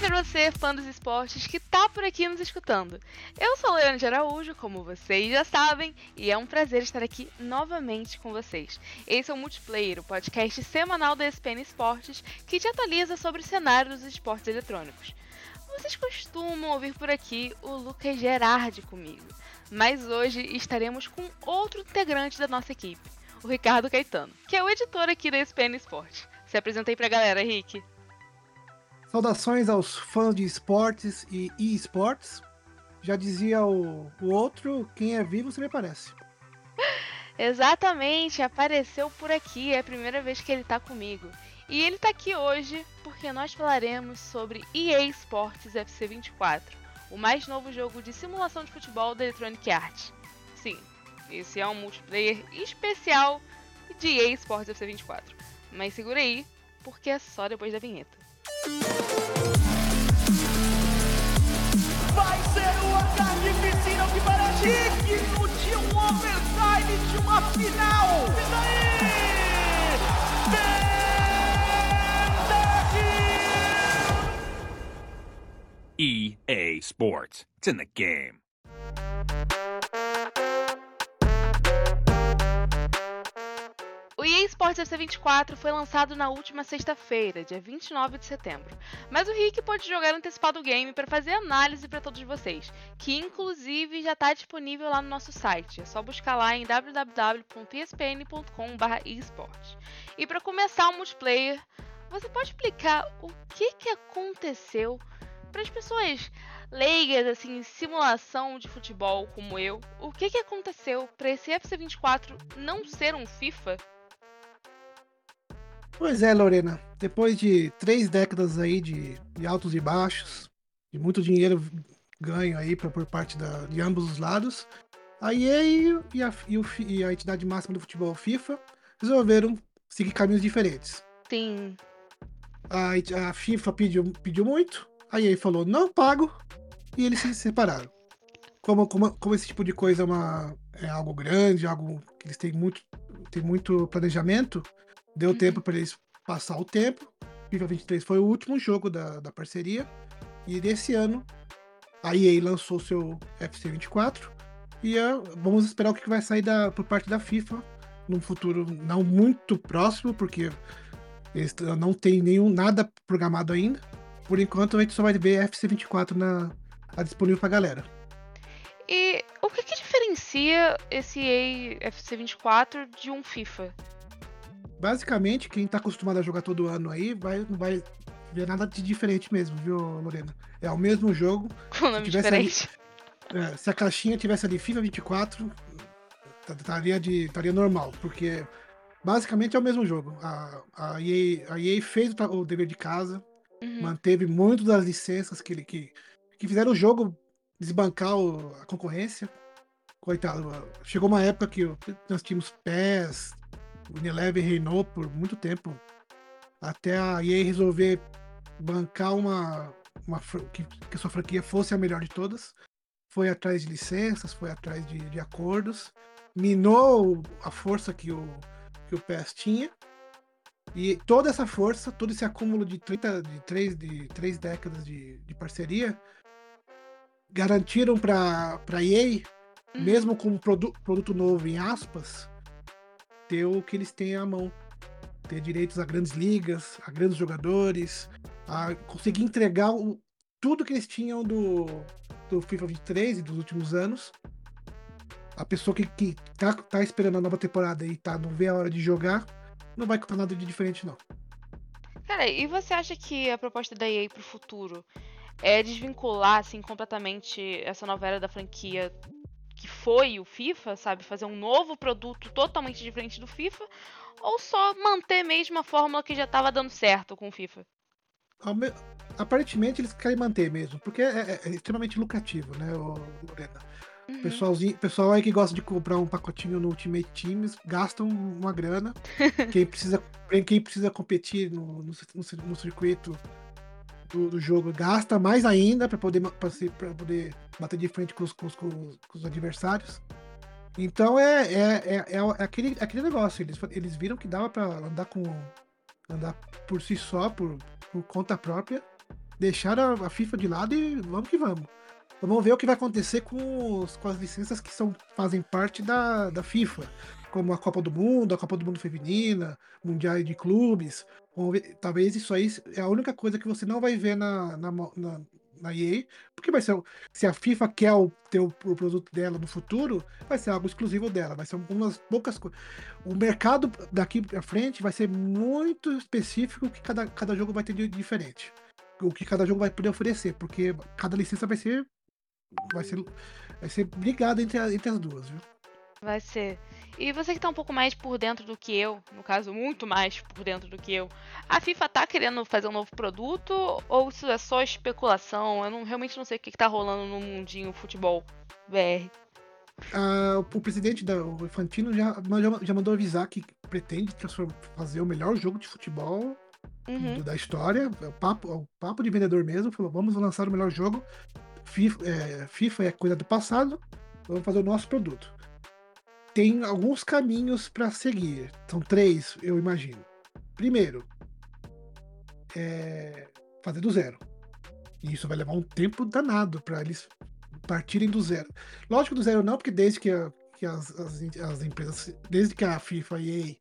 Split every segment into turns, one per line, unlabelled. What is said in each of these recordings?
pra você, fã dos esportes, que tá por aqui nos escutando. Eu sou Leandro de Araújo, como vocês já sabem, e é um prazer estar aqui novamente com vocês. Esse é o Multiplayer, o podcast semanal da ESPN Esportes, que te atualiza sobre o cenário dos esportes eletrônicos. Vocês costumam ouvir por aqui o Lucas Gerardi comigo, mas hoje estaremos com outro integrante da nossa equipe, o Ricardo Caetano, que é o editor aqui da ESPN Esportes. Se apresentei pra galera, Rick.
Saudações aos fãs de esportes e e-sports. Já dizia o, o outro, quem é vivo se me aparece.
Exatamente, apareceu por aqui, é a primeira vez que ele tá comigo. E ele tá aqui hoje porque nós falaremos sobre EA Sports FC 24, o mais novo jogo de simulação de futebol da Electronic Arts. Sim, esse é um multiplayer especial de EA Sports FC 24. Mas segura aí, porque é só depois da vinheta.
Vai ser uma carnificina que parece digno de um overtime de uma final. E
daí? EA Sports. It's in the game.
Sports FC 24 foi lançado na última sexta-feira, dia 29 de setembro, mas o Rick pôde jogar antecipado o game para fazer análise para todos vocês, que inclusive já está disponível lá no nosso site, é só buscar lá em www.espn.com/esports. E para começar o multiplayer, você pode explicar o que, que aconteceu para as pessoas leigas assim em simulação de futebol como eu, o que, que aconteceu para esse FC24 não ser um FIFA?
Pois é, Lorena. Depois de três décadas aí de, de altos e baixos, de muito dinheiro ganho aí pra, por parte da, de ambos os lados, a EA e a, e, o, e a entidade máxima do futebol, FIFA, resolveram seguir caminhos diferentes.
Sim.
A, a FIFA pediu, pediu muito, a EA falou não pago, e eles se separaram. Como, como, como esse tipo de coisa é, uma, é algo grande, algo que eles têm muito, têm muito planejamento, Deu tempo para eles passar o tempo. FIFA 23 foi o último jogo da, da parceria. E desse ano, a EA lançou seu FC 24. E uh, vamos esperar o que vai sair da, por parte da FIFA num futuro não muito próximo, porque eles não tem nenhum nada programado ainda. Por enquanto, a gente só vai ver FC 24 na, na disponível pra galera.
E o que, que diferencia esse EA FC 24 de um FIFA?
Basicamente, quem tá acostumado a jogar todo ano aí, vai, não vai ver nada de diferente mesmo, viu, Lorena? É o mesmo jogo.
Com nome diferente.
Ali, é, se a caixinha tivesse ali FIFA 24, estaria, de, estaria normal, porque basicamente é o mesmo jogo. A, a, EA, a EA fez o, o dever de casa, uhum. manteve muito das licenças que, que, que fizeram o jogo desbancar o, a concorrência. Coitado, chegou uma época que nós tínhamos PES, Unilever reinou por muito tempo, até a EA resolver bancar uma, uma que, que sua franquia fosse a melhor de todas. Foi atrás de licenças, foi atrás de, de acordos, minou a força que o, que o PES tinha. E toda essa força, todo esse acúmulo de, 30, de, 3, de 3 décadas de, de parceria, garantiram para a EA, uhum. mesmo com um produ produto novo, em aspas, ter o que eles têm à mão. Ter direitos a grandes ligas, a grandes jogadores, a conseguir entregar o, tudo que eles tinham do, do FIFA 23 e dos últimos anos. A pessoa que, que tá, tá esperando a nova temporada e tá, não vê a hora de jogar, não vai comprar nada de diferente, não.
Cara, e você acha que a proposta da EA pro futuro é desvincular, assim, completamente essa novela da franquia que foi o FIFA, sabe? Fazer um novo produto totalmente diferente do FIFA, ou só manter mesmo a fórmula que já estava dando certo com o FIFA?
Aparentemente eles querem manter mesmo, porque é, é, é extremamente lucrativo, né, Lorena? Uhum. Pessoalzinho, pessoal aí que gosta de comprar um pacotinho no Ultimate Teams gastam uma grana. quem, precisa, quem precisa competir no, no, no circuito do, do jogo gasta mais ainda para poder, poder bater de frente com os, com os, com os adversários. Então é, é, é, é, aquele, aquele negócio. Eles, eles viram que dava para andar com andar por si só, por, por conta própria, deixaram a, a FIFA de lado e vamos que vamos. Vamos ver o que vai acontecer com, os, com as licenças que são, fazem parte da, da FIFA, como a Copa do Mundo, a Copa do Mundo Feminina, Mundial de Clubes. Talvez isso aí é a única coisa que você não vai ver na, na, na, na EA, porque vai ser se a FIFA quer o, ter o, o, produto dela no futuro, vai ser algo exclusivo dela, vai ser umas poucas coisas. O mercado daqui para frente vai ser muito específico que cada, cada jogo vai ter de diferente. O que cada jogo vai poder oferecer, porque cada licença vai ser vai ser vai ser brigada entre, entre as duas, viu?
Vai ser. E você que tá um pouco mais por dentro do que eu, no caso, muito mais por dentro do que eu, a FIFA tá querendo fazer um novo produto ou isso é só especulação? Eu não, realmente não sei o que, que tá rolando no mundinho futebol BR.
Ah, o presidente da o Infantino já, já, já, mandou avisar que pretende fazer o melhor jogo de futebol uhum. do, da história. É o papo, é o papo de vendedor mesmo. Falou: vamos lançar o melhor jogo. FIFA é, FIFA é coisa do passado, vamos fazer o nosso produto tem alguns caminhos para seguir. São três, eu imagino. Primeiro, é fazer do zero. E isso vai levar um tempo danado para eles partirem do zero. Lógico do zero não, porque desde que, a, que as, as, as, empresas, desde que a FIFA e a EA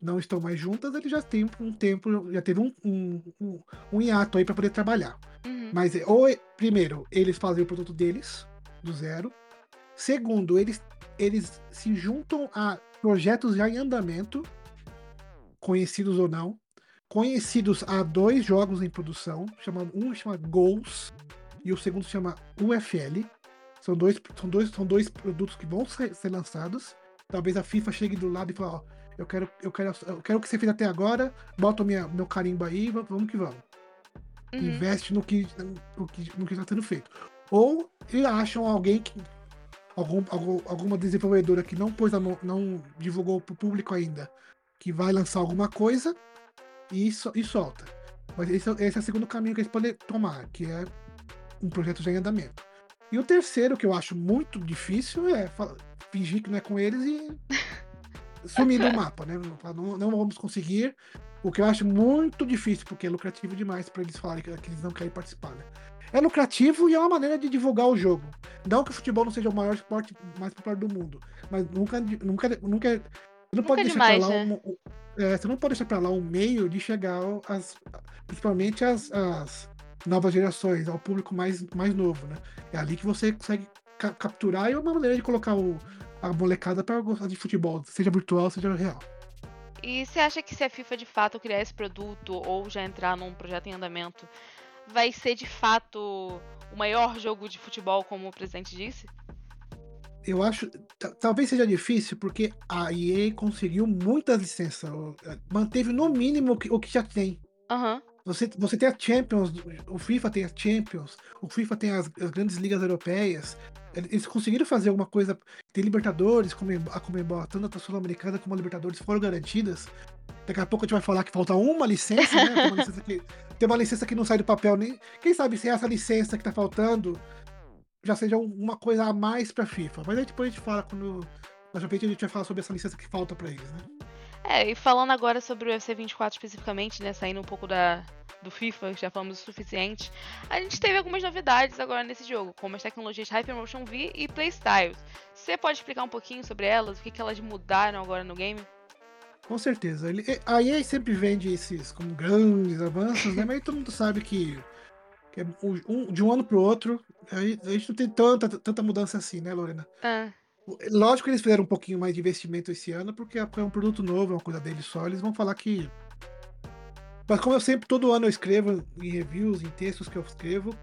não estão mais juntas, eles já têm um tempo, já teve um, um, um, um hiato aí para poder trabalhar. Uhum. Mas, ou, primeiro, eles fazem o produto deles, do zero. Segundo, eles eles se juntam a projetos já em andamento, conhecidos ou não, conhecidos a dois jogos em produção, chamado, um chama Goals e o segundo chama UFL. São dois, são dois, são dois produtos que vão ser, ser lançados. Talvez a FIFA chegue do lado e fale, ó, eu quero, eu quero, eu quero o que você fez até agora, bota o minha, meu carimbo aí, vamos que vamos. Uhum. Investe no que, no que, no que está sendo feito. Ou eles acham alguém que algum, algum, alguma desenvolvedora que não pôs mão, não divulgou para o público ainda que vai lançar alguma coisa e, so, e solta. Mas esse, esse, é o segundo caminho que eles podem tomar, que é um projeto já em andamento. E o terceiro, que eu acho muito difícil, é fingir que não é com eles e sumir do mapa, né? Não, não vamos conseguir. O que eu acho muito difícil, porque é lucrativo demais para eles falarem que, que eles não querem participar, né? É lucrativo e é uma maneira de divulgar o jogo. Não que o futebol não seja o maior esporte mais popular do mundo, mas nunca, nunca, nunca você não nunca pode deixar demais, pra lá né? um, é, você não pode deixar para lá um meio de chegar às, principalmente as, as novas gerações, ao público mais, mais novo, né? É ali que você consegue ca capturar e é uma maneira de colocar o, a molecada para gostar de futebol, seja virtual, seja real.
E você acha que se a FIFA de fato criar esse produto ou já entrar num projeto em andamento, vai ser de fato o maior jogo de futebol, como o presidente disse?
Eu acho. Talvez seja difícil, porque a EA conseguiu muitas licenças. Eh, manteve no mínimo o que, o que já tem.
Uhum.
Você, você tem a Champions, o FIFA tem a Champions, o FIFA tem as, as grandes ligas europeias. Eles conseguiram fazer alguma coisa. Tem Libertadores, a Comembol, tanto a Sul-Americana como a Libertadores foram garantidas. Daqui a pouco a gente vai falar que falta uma licença, né? Tem uma licença que, tem uma licença que não sai do papel nem. Quem sabe se essa licença que tá faltando já seja uma coisa a mais pra FIFA. Mas aí depois a gente fala quando. Na frente a gente vai falar sobre essa licença que falta pra eles, né?
É, e falando agora sobre o UFC 24 especificamente, né? Saindo um pouco da, do FIFA, já falamos o suficiente. A gente teve algumas novidades agora nesse jogo, como as tecnologias Hypermotion V e Playstyles. Você pode explicar um pouquinho sobre elas, o que, que elas mudaram agora no game?
Com certeza. Ele, a EA sempre vende esses como grandes avanços, né? Mas todo mundo sabe que, que é um, de um ano pro outro, a gente não tem tanta, tanta mudança assim, né, Lorena?
Ah.
Lógico que eles fizeram um pouquinho mais de investimento esse ano, porque é um produto novo, é uma coisa deles só. Eles vão falar que. Mas como eu sempre, todo ano eu escrevo em reviews, em textos que eu escrevo,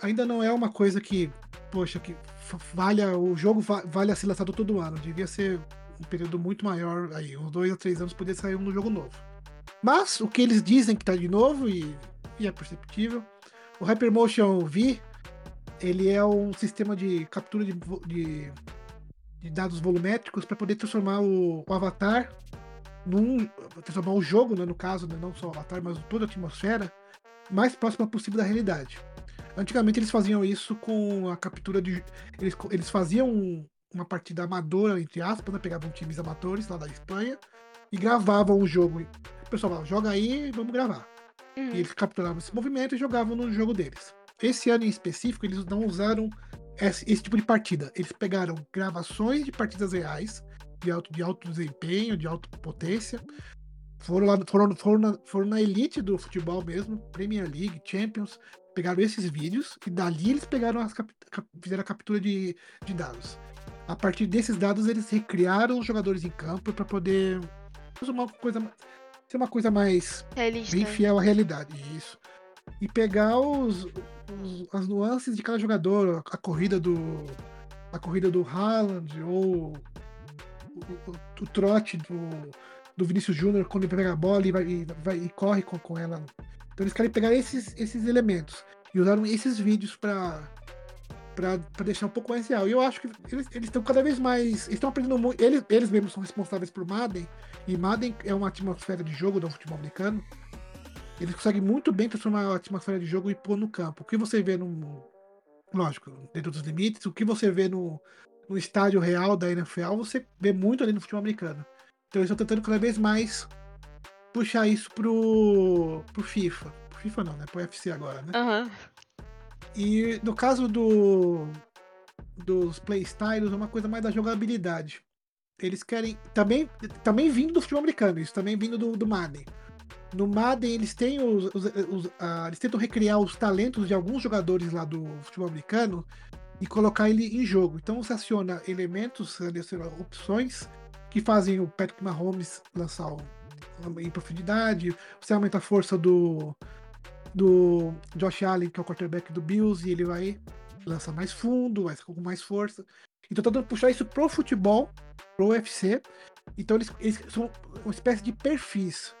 ainda não é uma coisa que, poxa, que valha, o jogo vale a ser lançado todo ano. Devia ser um período muito maior aí, uns dois a três anos poderia sair um jogo novo. Mas o que eles dizem que tá de novo, e, e é perceptível, o Hypermotion V ele é um sistema de captura de, de, de dados volumétricos para poder transformar o, o, avatar num. transformar o jogo, né, no caso, né, não só o avatar, mas toda a atmosfera, mais próxima possível da realidade. Antigamente eles faziam isso com a captura de. Eles, eles faziam uma partida amadora, entre aspas, né? pegavam times amadores lá da Espanha e gravavam o jogo. O pessoal falava, joga aí, vamos gravar.
Uhum.
E eles capturavam esse movimento e jogavam no jogo deles. Esse ano em específico, eles não usaram esse, esse tipo de partida. Eles pegaram gravações de partidas reais, de alto, de alto desempenho, de alta potência. Foram, lá, foram, foram, na, foram na elite do futebol mesmo, Premier League, Champions. Pegaram esses vídeos e dali eles pegaram as cap, fizeram a captura de, de dados. A partir desses dados, eles recriaram os jogadores em campo para poder uma coisa, ser uma coisa mais
Realista.
bem fiel à realidade. Isso. E pegar os, os- as nuances de cada jogador, a corrida do. A corrida do Haaland, ou o, o- trote do, do Vinícius Júnior quando ele pega a bola e, vai, e, vai- e corre com, com ela. Então eles querem pegar esses, esses elementos. E usaram esses vídeos para para deixar um pouco mais real. E eu acho que eles estão cada vez mais. Estão aprendendo muito. Eles, eles mesmos são responsáveis por Madden. E Madden é uma atmosfera de jogo do futebol americano. Eles conseguem muito bem transformar a atmosfera de jogo e pôr no campo. O que você vê no. Lógico, dentro dos limites, o que você vê no, no estádio real da NFL, você vê muito ali no futebol americano. Então eles estão tentando cada vez mais puxar isso pro, pro FIFA. Pro FIFA não, né? Pro UFC agora, né?
Aham.
E no caso do dos playstyles, é uma coisa mais da jogabilidade. Eles querem. Também, também vindo do futebol americano, isso também vindo do, do Madden. No Madden, eles têm os. os- os- ah, eles tentam recriar os talentos de alguns jogadores lá do futebol americano e colocar ele em jogo. Então você aciona elementos, opções que fazem o Patrick Mahomes lançar em profundidade, você aumenta a força do, do Josh Allen, que é o quarterback do Bills, e ele vai lançar mais fundo, vai com mais força. Então tá tentando puxar isso pro futebol, pro UFC. Então eles, eles são uma espécie de perfis.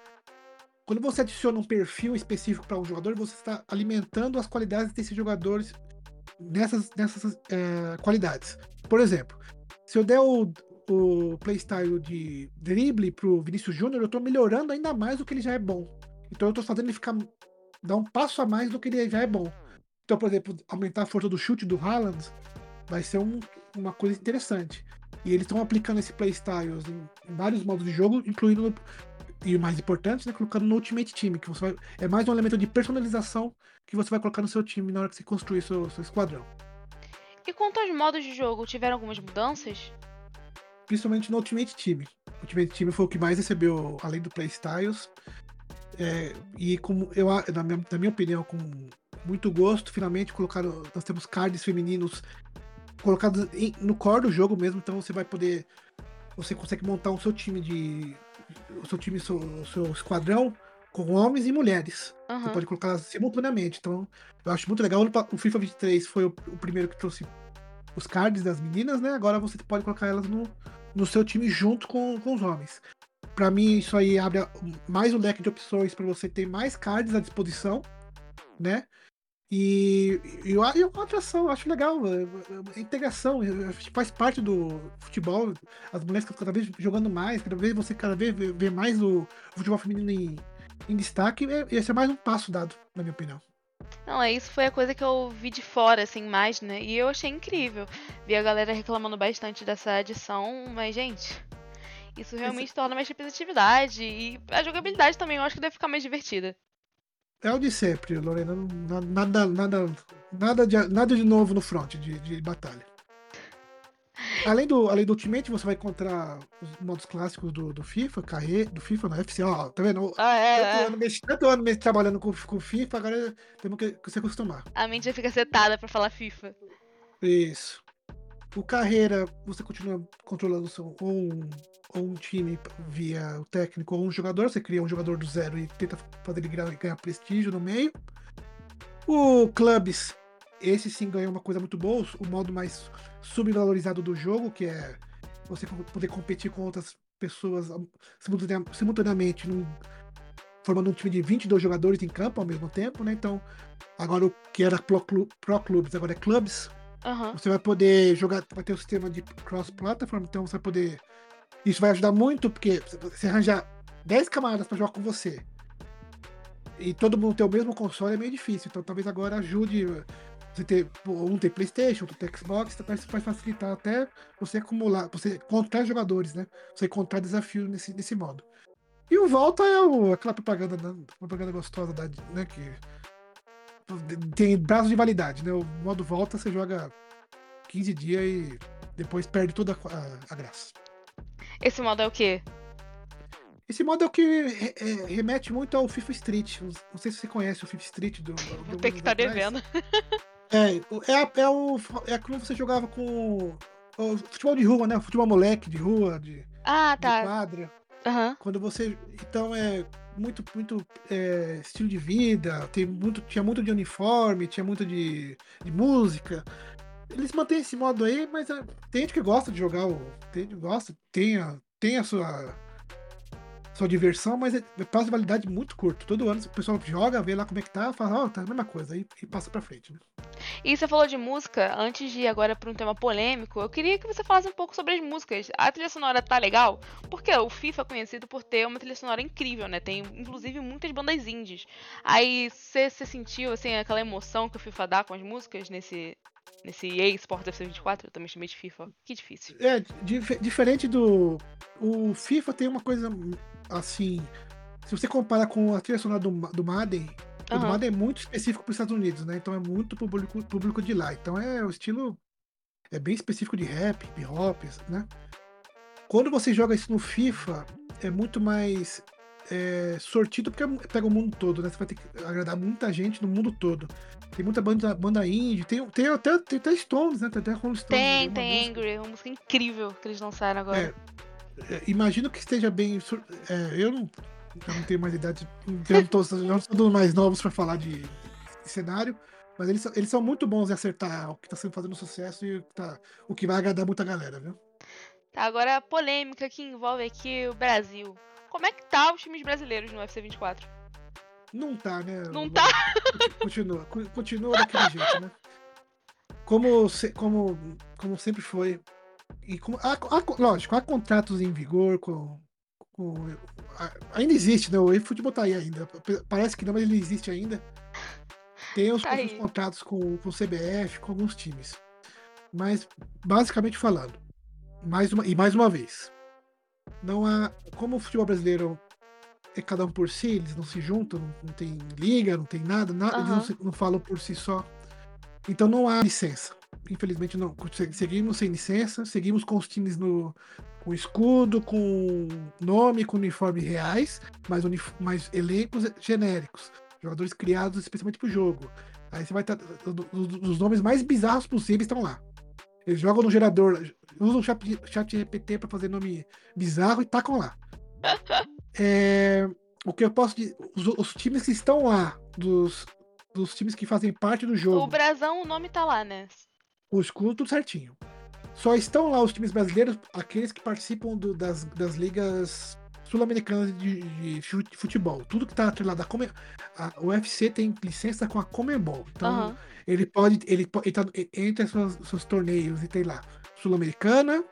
Quando você adiciona um perfil específico para um jogador, você está alimentando as qualidades desses jogadores nessas, nessas eh, qualidades. Por exemplo, se eu der o, o playstyle de drible pro Vinícius Júnior, eu tô melhorando ainda mais do que ele já é bom. Então eu tô fazendo ele ficar dar um passo a mais do que ele já é bom. Então, por exemplo, aumentar a força do chute do Haaland vai ser um- uma coisa interessante. E eles estão aplicando esse playstyles em, em vários modos de jogo, incluindo no- e o mais importante, né, colocando no Ultimate Team, que você vai, é mais um elemento de personalização que você vai colocar no seu time na hora que você construir seu, seu esquadrão.
E quanto aos modos de jogo, tiveram algumas mudanças?
Principalmente no Ultimate Team. O Ultimate Team foi o que mais recebeu, além do Playstyles. É, e como eu, na minha, na minha opinião, com muito gosto, finalmente colocaram. Nós temos cards femininos colocados em- no core do jogo mesmo, então você vai poder. Você consegue montar o seu time de. O seu time, seu, o seu esquadrão com homens e mulheres. Você
Aham.
pode colocar simultaneamente. Então, eu acho muito legal. O FIFA 23 foi o, o primeiro que trouxe os cards das meninas, né? Agora você pode colocar elas no, no seu time junto com, com os homens. Pra mim, isso aí abre mais um leque de opções para você ter mais cards à disposição, né? E, e eu, e uma atração, eu acho legal. é integração, eu faz parte do futebol. As mulheres cada vez jogando mais, cada vez você cada vez vê, mais o futebol feminino em, em destaque. Esse é mais um passo dado, na minha opinião.
Não, é isso foi a coisa que eu vi de fora, assim, mais, né? E eu achei incrível. Vi a galera reclamando bastante dessa adição, mas, gente, isso realmente torna mais representatividade. E a jogabilidade também, eu acho que deve ficar mais divertida.
É o de sempre, Lorena. não- Nada, nada, nada, de, nada de novo no front de, de batalha. Além do, além do Ultimate, você vai encontrar os modos clássicos do, do FIFA, carreira, do FIFA na FC, ó, tá vendo?
Ah, é,
Tanto
é.
ano, tanto ano mês trabalhando com, com FIFA, agora temos que, que se acostumar.
A mente já fica setada pra falar FIFA.
Isso. O carreira, você continua controlando seu, ou, um, ou um time via o técnico ou um jogador. Você cria um jogador do zero e tenta fazer ele ganhar, ganhar prestígio no meio. O Clubs, esse sim ganhou uma coisa muito boa, o modo mais subvalorizado do jogo, que é você poder competir com outras pessoas am- simultane- simultaneamente, formando um time de 22 jogadores em campo ao mesmo tempo, né? Então, agora o que era Pro, Pro Clubs, agora é Clubs.
Aham.
Você vai poder jogar, vai ter o sistema de cross-platform, então você vai poder. Isso vai ajudar muito, porque você arranjar 10 camaradas para jogar com você e todo mundo ter o mesmo console é meio difícil. Então talvez agora ajude você ter. Um ter Playstation, outro ter Xbox, então isso vai facilitar até você acumular, você encontrar jogadores, né? Você encontrar desafios nesse, nesse modo. E o Volta é o, aquela propaganda, propaganda gostosa da, né, que tem prazo de validade, né? O modo Volta você joga 15 dias e depois perde toda a, a graça.
Esse modo é o quê?
Esse modo é o que re- é, remete muito ao FIFA Street. Não sei se você conhece o FIFA Street do. do
Vou ter que estar devendo.
É, é, é o. É como você jogava com. O futebol de rua, né? O futebol moleque de rua, de,
Ah,
de
tá.
quadra.
Aham.
Quando você. Então é muito, muito é, estilo de vida, tem muito, tinha muito de uniforme, tinha muito de, de música. Eles mantêm esse modo aí, mas é, tem gente que gosta de jogar o. Tem gosta, tem a, tem a sua. Sua diversão, mas é, é prazo de validade muito curto. Todo ano o pessoal joga, vê lá como é que tá, fala, ó, tá a mesma coisa, aí e passa pra frente. Né?
E você falou de música, antes de ir agora para um tema polêmico, eu queria que você falasse um pouco sobre as músicas. A trilha sonora tá legal? Porque o FIFA é conhecido por ter uma trilha sonora incrível, né? Tem inclusive muitas bandas indies. Aí você sentiu assim aquela emoção que o FIFA dá com as músicas nesse nesse EA Sport FC 24? Eu também chamei de FIFA. Que difícil.
É, dif- diferente do. O FIFA tem uma coisa assim. Se você compara com a trilha sonora do, do Madden, o do. Madden é muito específico para os Estados Unidos, né? Então é muito público, público de lá. Então é o estilo. É bem específico de rap, hip hop, né? Quando você joga isso no FIFA, é muito mais é, sortido porque pega o mundo todo, né? Você vai ter que agradar muita gente no mundo todo. Tem muita banda, banda indie, tem, tem, até, tem até Stones, né? Tem até Rolling Stones.
Tem, tem
música.
Angry, uma música incrível que eles lançaram agora.
É, imagino que esteja bem. é, eu, não, eu não tenho mais idade, eu não, tô, não sou dos mais novos para falar de, de cenário, mas eles, são- eles são muito bons em acertar o que está sendo fazendo sucesso e o que, tá, o que vai agradar muita galera, viu?
Tá, agora a polêmica que envolve aqui o Brasil. Como é que tá os times brasileiros no UFC 24?
Não tá, né?
Não tá?
Continua, co- continua daquele jeito, né? Como, como, como sempre foi. E como, há, há- lógico, há contratos em vigor com. com ainda existe, né? O eFootball tá aí ainda. Parece que não, mas ele existe ainda. Tem os,
Tá
os contratos com, com o CBF, com alguns times. Mas, basicamente falando, mais uma, e mais uma vez, não há. Como o futebol brasileiro é cada um por si, eles não se juntam, não, não tem liga, não tem nada, nada eles não, se- não falam por si só. Então não há licença. Infelizmente não. Se- Seguimos sem licença, seguimos com os times no com escudo, com nome, com uniforme reais, mas, unif- mas elencos genéricos. Jogadores criados especialmente pro jogo. Aí você vai estar. Os nomes mais bizarros possíveis estão lá. Eles jogam no gerador, usam o chat, chat GPT para fazer nome bizarro e tacam lá. É, o que eu posso dizer, os, os times que estão lá, dos, dos times que fazem parte do
O
jogo,
Brasão, o nome tá lá, né?
o escudo tudo certinho. Só estão lá os times brasileiros, aqueles que participam do- das, das ligas sul-americanas de, de fu- de futebol. Tudo que está atrelado à Come, a, o UFC tem licença com a Comembol. Então,
Aham.
ele pode. Ele, ele tá entre seus, seus torneios e tem lá Sul-Americana,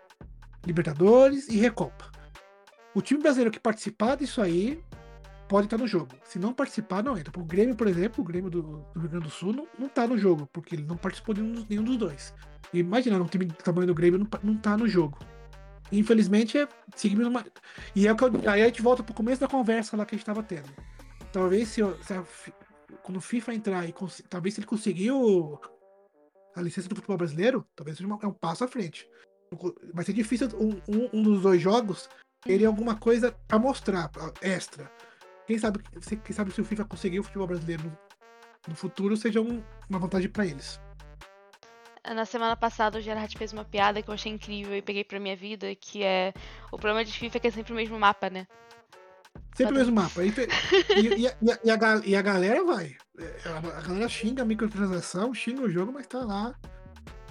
Libertadores e Recopa. O time brasileiro que participar disso aí pode estar no jogo. Se não participar, não entra. O Grêmio, por exemplo, o Grêmio do, do Rio Grande do Sul não, não tá no jogo, porque ele não participou de nenhum dos, nenhum dos dois. E Imagina, um time do tamanho do Grêmio não, não tá no jogo. Infelizmente, é, seguimos uma. E é o que eu, aí a gente volta pro começo da conversa lá que a gente tava tendo. Talvez se, eu- se a quando o FIFA entrar e cons- talvez se ele conseguir o- a licença do futebol brasileiro, talvez seja é um passo à frente. Vai ser difícil um, um- um dos dois jogos ter alguma coisa pra mostrar, extra. Quem sabe, se- quem sabe se o FIFA conseguir o futebol brasileiro no, futuro seja um- uma vantagem pra eles.
Na semana passada o Gerard fez uma piada que eu achei incrível e peguei pra minha vida, que é o problema de FIFA é que é sempre o mesmo mapa, né?
Sempre o mesmo mapa. E, e- e a, e a- e a ga- e a galera vai. É, A, a galera xinga a microtransação, xinga o jogo, mas tá lá.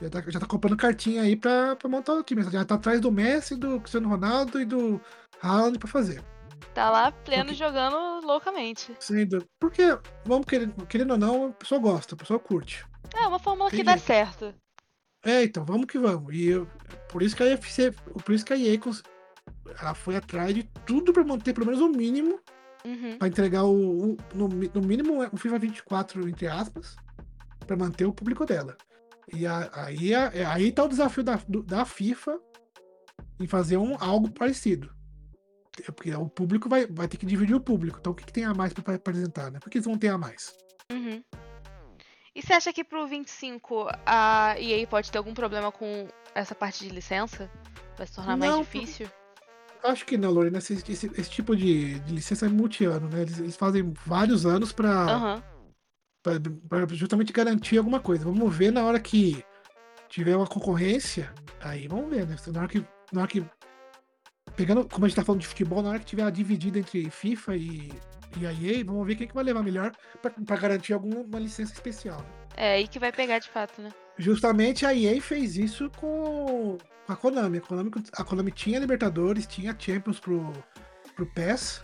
Já tá, já tá comprando cartinha aí pra, pra montar o time. Já tá atrás do Messi, do Cristiano Ronaldo e do Haaland pra fazer.
Tá lá pleno
Porque-
jogando loucamente.
Sem dúvida. Porque, vamos querendo, querendo ou não, a pessoa gosta, a pessoa curte.
É uma fórmula que dá certo.
É, então, vamos que vamos. E eu- por isso que a UFC, por isso que a EA ela foi atrás de tudo pra manter pelo menos o mínimo
Uhum.
Pra entregar o, o- no, no mínimo o FIFA 24, entre aspas, pra manter o público dela. E a- aí, a- é- aí tá o desafio da, do- da FIFA em fazer um, algo parecido. É porque o público vai, vai ter que dividir o público. Então o que, que tem a mais pra pra apresentar, né? Por que eles vão ter a mais?
Uhum. E você acha que pro 25 a EA pode ter algum problema com essa parte de licença? Vai se tornar mais
Não,
difícil?
Acho que não, Lorena. Esse, esse, esse tipo de, de licença é multi-ano, né? Eles, eles fazem vários anos pra, pra justamente garantir alguma coisa. Vamos ver na hora que tiver uma concorrência. Aí vamos ver, né? Na hora que. Na hora que pegando, como a gente tá falando de futebol, na hora que tiver a dividida entre FIFA e, e a EA, vamos ver quem que vai levar melhor pra, pra garantir alguma licença especial. né?
É aí que vai pegar de fato, né?
Justamente a EA fez isso com com a Konami. A Konami, a Konami tinha Libertadores, tinha Champions pro, pro PES.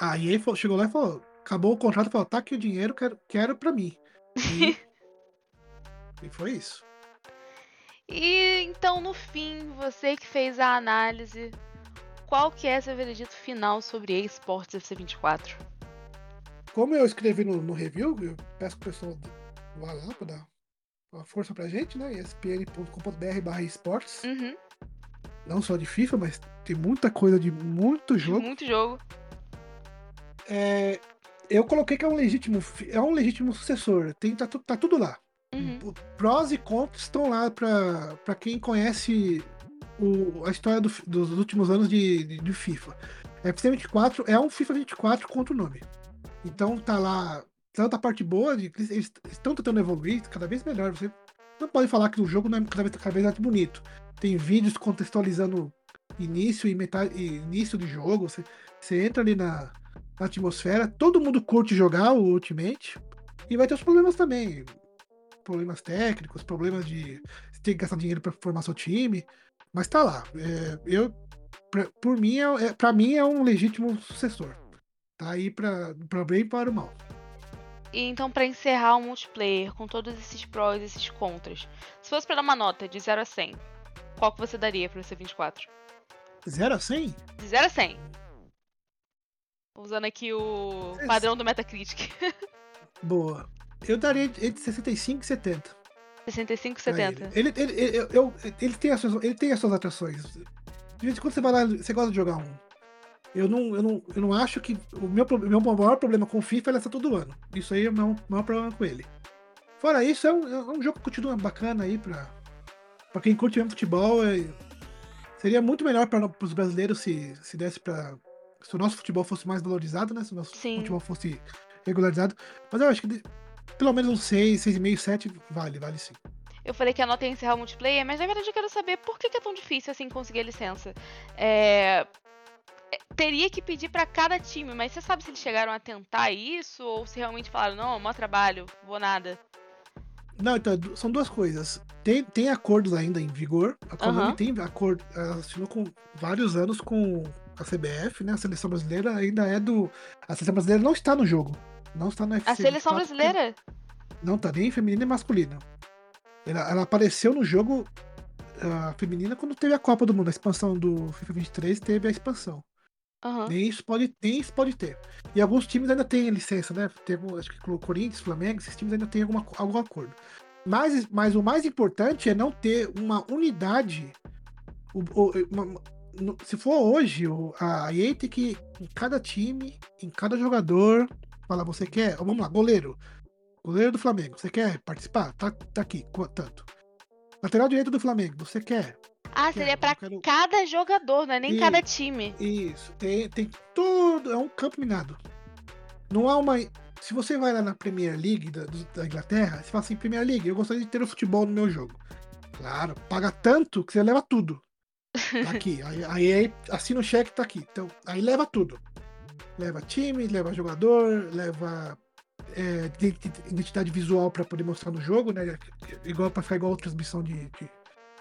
A EA falou- chegou lá e falou: acabou o contrato, falou: tá aqui o dinheiro, quero, quero pra mim. E, e foi isso.
E então, no fim, você que fez a análise, qual que é seu veredito final sobre eSports FC24?
Como eu escrevi no, no review, eu peço que o pessoal vá lá pra dar uma força pra gente, né? espn.com.br barra esportes.
Uhum.
Não só de FIFA, mas tem muita coisa de muito jogo.
Muito jogo.
É, eu coloquei que é um legítimo, é um legítimo sucessor. Tem, tá, tá tudo lá.
Uhum.
Prós e contras estão lá pra quem conhece o- a história do dos últimos anos de, de, de FIFA. FC 24 é um FIFA 24 contra o nome. Então tá lá tanto a parte boa, de, eles estão tentando evoluir cada vez melhor. Você não pode falar que o jogo não é cada vez, cada vez mais bonito. Tem vídeos contextualizando início e metade, início do jogo. Você, você entra ali na, na atmosfera, todo mundo curte jogar o Ultimate. E vai ter os problemas também. Problemas técnicos, problemas de você ter que gastar dinheiro para formar seu time. Mas tá lá. É, eu, pra, por mim, é, é- pra mim é um legítimo sucessor. Tá aí pra, pra bem e para o mal.
E então, pra encerrar o multiplayer, com todos esses prós e esses contras, se fosse pra dar uma nota de 0 a 100, qual que você daria pro C24?
0 a 100?
De 0 a 100. Usando aqui o padrão do Metacritic.
Boa. Eu daria entre 65 e 70.
65,
pra
70.
Ele, ele, ele, ele, eu- ele, tem as suas, ele tem as suas atrações. De vez em quando você vai lá, você gosta de jogar um. Eu não, eu não, eu não acho que. O meu, meu maior problema com o FIFA é lançar todo ano. Isso aí é o meu maior problema com ele. Fora isso, é um, é um jogo que continua bacana aí pra, pra quem curte mesmo futebol. é- seria muito melhor para os brasileiros se, se desse pra. Se o nosso futebol fosse mais valorizado, né? Se o nosso
Sim.
futebol fosse regularizado. Mas eu acho que pelo menos uns 6, 6,5, 7 vale, vale sim.
Eu falei que a nota ia encerrar o multiplayer, mas na verdade eu quero saber por que, que é tão difícil assim conseguir a licença. É, é, Teria que pedir pra cada time, mas você sabe se eles chegaram a tentar isso ou se realmente falaram, não, maior trabalho, vou nada.
Não, então, são duas coisas. Tem, tem acordos ainda em vigor. A Konami
Aham.
tem acordo, assinou com vários anos com a CBF, né? A seleção brasileira ainda é do. A seleção brasileira não está no jogo. Não está no UFC.
A seleção
24,
brasileira?
Não tá nem feminina nem masculina. Ela, ela apareceu no jogo ah, feminina quando teve a Copa do Mundo. A expansão do FIFA 23 teve a expansão.
Aham.
Nem isso pode, nem isso pode ter. E alguns times ainda têm licença, né? Tem, acho que o Corinthians, Flamengo, esses times ainda têm alguma, algum acordo. Mas, mas o mais importante é não ter uma unidade. uma- se for hoje, a EA tem que, em cada time, em cada jogador, falar: você quer? Vamos lá, goleiro. Goleiro do Flamengo, você quer participar? Tá, tá aqui, qu- tanto. Lateral direito do Flamengo, você quer?
Ah,
Quero,
seria pra
quero-
cada jogador, não é nem
E-
cada time.
Isso, tem, tem todo. É um campo minado. Não há uma. Se você vai lá na Premier League da, da Inglaterra, você fala assim: Premier League, eu gostaria de ter o futebol no meu jogo. Claro, paga tanto que você leva tudo. Tá aqui. aí, aí, aí assina o cheque, tá aqui. Então, aí leva tudo. Leva time, leva jogador, leva é, identi- identidade visual pra poder mostrar no jogo, né? Igual para ficar igual a transmissão de, de-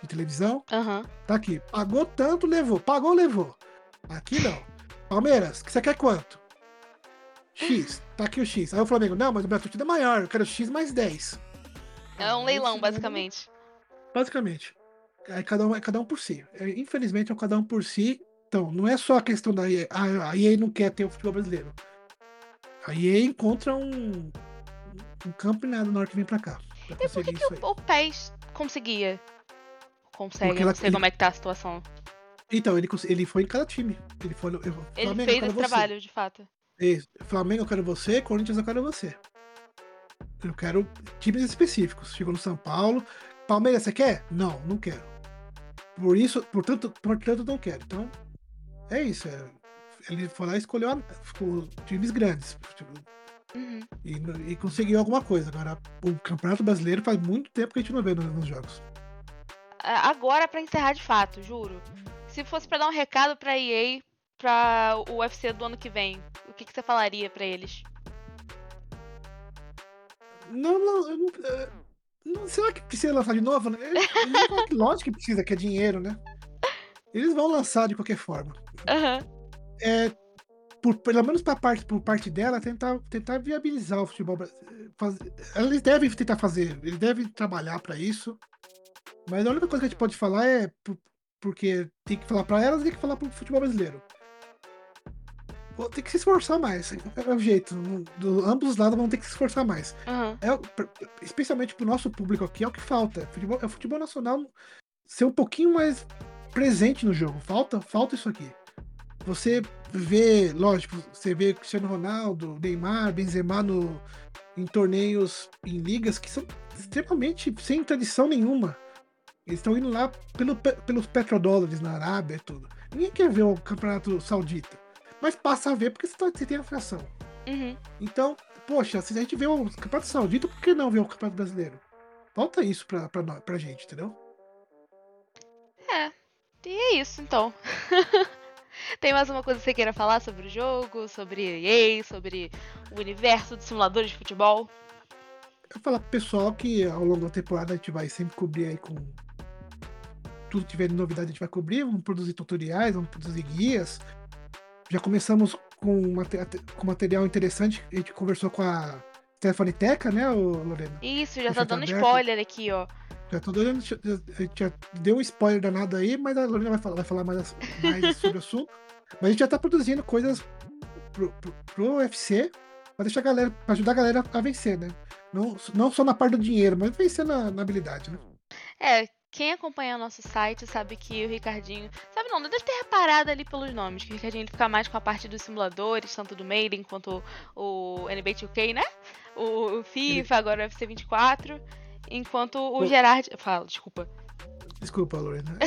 de televisão.
Aham.
Tá aqui. Pagou tanto, levou. Pagou, levou. Aqui não. Palmeiras, que você quer quanto? X. Tá aqui o X. Aí o Flamengo, não, mas o Beto é maior. Eu quero X mais 10.
É um leilão, basicamente.
Basicamente. Aí cada um, é cada um por si. É, infelizmente é um cada um por si. Então, não é só a questão da EA. A, EA não quer ter o futebol brasileiro. A EA encontra um, um campo na hora que vem pra cá. Pra
E por que, que o, o PES conseguia? Consegue,
Porque
eu não
ela-
sei como é que tá a situação.
Então, ele, ele foi em cada time. Ele foi. Eu,
Ele
Flamengo,
fez esse
você.
trabalho, de fato.
Isso. Flamengo eu quero você, Corinthians eu quero você. Eu quero times específicos. Chegou no São Paulo. Palmeiras, você quer? Não, não quero. Por isso, portanto, portanto não quero. Então, é isso. é- ele foi lá e escolheu ficou times grandes. tipo,
Uhum.
E, e conseguiu alguma coisa. Agora, o Campeonato Brasileiro faz muito tempo que a gente não vê no- nos jogos.
A- Agora, pra encerrar de fato, juro. Se fosse pra dar um recado pra EA, pra o UFC do ano que vem, o que, que você falaria pra eles?
Não, não, eu não, é, não. Será que precisa lançar de novo? né? Lógico que precisa, que é dinheiro, né? Eles vão lançar de qualquer forma.
Aham.
É, por, pelo menos pra parte, por parte dela, tentar, tentar viabilizar o futebol brasileiro. Eles devem tentar fazer, eles devem trabalhar pra isso. Mas a única coisa que a gente pode falar é por- porque tem que falar pra elas e tem que falar pro futebol brasileiro. Tem que se esforçar mais. É o jeito. do- ambos os lados vão ter que se esforçar mais.
Aham.
É, o- especialmente pro nosso público aqui, é o que falta. Futebol, é o futebol nacional ser um pouquinho mais presente no jogo. Falta, falta isso aqui. Você vê, lógico, você vê Cristiano Ronaldo, Neymar, Benzema no, em torneios, em ligas que são extremamente sem tradição nenhuma. Eles estão indo lá pelo, pe- pelos petrodólares na Arábia e tudo. Ninguém quer ver o campeonato saudita. Mas passa a ver porque você, tá- você tem a fração.
Uhum.
Então, poxa, se a gente vê o Campeonato Saudita, por que não ver o Campeonato Brasileiro? Falta isso pra, pra, pra gente, entendeu?
É. E é isso, então. Tem mais uma coisa que você queira falar sobre o jogo, sobre EA, sobre o universo de simuladores de futebol?
Eu vou falar pro pessoal que ao longo da temporada a gente vai sempre cobrir aí com. Tudo que tiver de novidade a gente vai cobrir, vamos produzir tutoriais, vamos produzir guias. Já começamos com, com material interessante, a gente conversou com a Stephanie Teca, né, Lorena?
Isso, já tá
tá
dando
aberto.
spoiler aqui, ó.
Já tô dando. já- deu um spoiler danado aí, mas a Lorena vai falar, vai falar mais, mais sobre o assunto. Mas a gente já tá produzindo coisas pro, pro, pro UFC pra deixar a galera. pra ajudar a galera a vencer, né? Não, não só na parte do dinheiro, mas vencer na, na habilidade, né?
É, quem acompanha o nosso site sabe que o Ricardinho. Sabe não, deve ter reparado ali pelos nomes, que o Ricardinho ele fica mais com a parte dos simuladores, tanto do Maiden quanto o NBA 2K, né? O, o FIFA, agora o UFC 24. Enquanto o. Gerard. Fala, desculpa.
Desculpa, Lorena. É,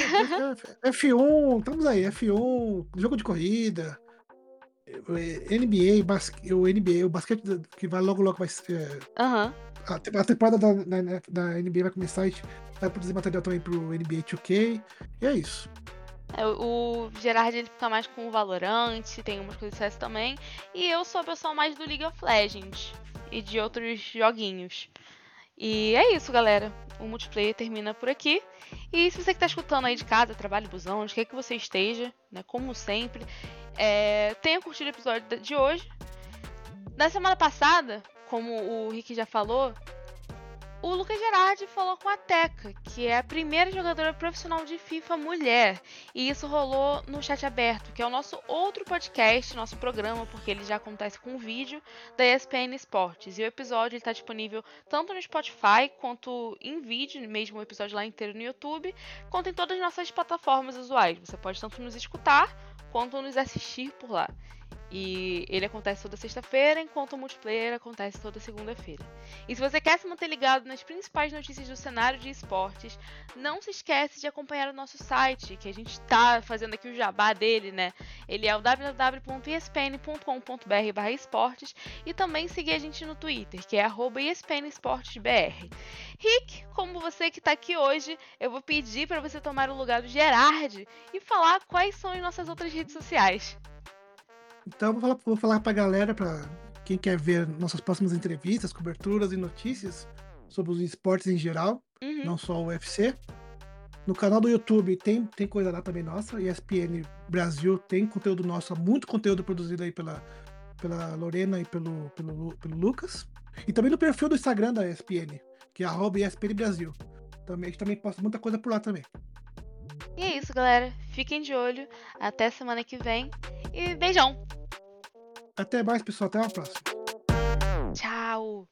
é, é, F1, estamos aí, F1, jogo de corrida. NBA, basque, o NBA, o basquete que vai logo logo vai ser.
Aham.
a, te- a temporada da, da, da NBA vai começar, a gente vai produzir material também pro NBA 2K. E é isso.
É, O Gerard ele fica mais com o Valorant, tem umas coisas CS também. E eu sou a pessoa mais do League of Legends e de outros joguinhos. E é isso, galera. O multiplayer termina por aqui. E se você que tá escutando aí de casa, trabalho, busão, onde quer que você esteja, né? Como sempre, é, tenha curtido o episódio de hoje. Na semana passada, como o Rick já falou, o Lucas Gerardi falou com a Teca, que é a primeira jogadora profissional de FIFA mulher. E isso rolou no chat aberto, que é o nosso outro podcast, nosso programa, porque ele já acontece com vídeo da ESPN Esportes. E o episódio está disponível tanto no Spotify quanto em vídeo, mesmo o episódio lá inteiro no YouTube, quanto em todas as nossas plataformas usuais. Você pode tanto nos escutar quanto nos assistir por lá. E ele acontece toda sexta-feira, enquanto o multiplayer acontece toda segunda-feira. E se você quer se manter ligado nas principais notícias do cenário de esportes, não se esquece de acompanhar o nosso site, que a gente está fazendo aqui o jabá dele, né? Ele é o www.espn.com.br esportes e também seguir a gente no Twitter, que é espnesportesbr. Rick, como você que está aqui hoje, eu vou pedir para você tomar o lugar do Gerard e falar quais são as nossas outras redes sociais.
Então, vou falar, vou falar pra galera, pra quem quer ver nossas próximas entrevistas, coberturas e notícias sobre os esportes em geral,
Uhum.
não só o UFC. No canal do YouTube tem, tem coisa lá também nossa, ESPN Brasil tem conteúdo nosso, muito conteúdo produzido aí pela, pela Lorena e pelo, pelo, pelo Lucas. E também no perfil do Instagram da ESPN, que é arroba ESPN Brasil. Também, a gente também posta muita coisa por lá também.
E é isso, galera. Fiquem de olho. Até semana que vem. E beijão.
Até mais, pessoal. Até a próxima.
Tchau.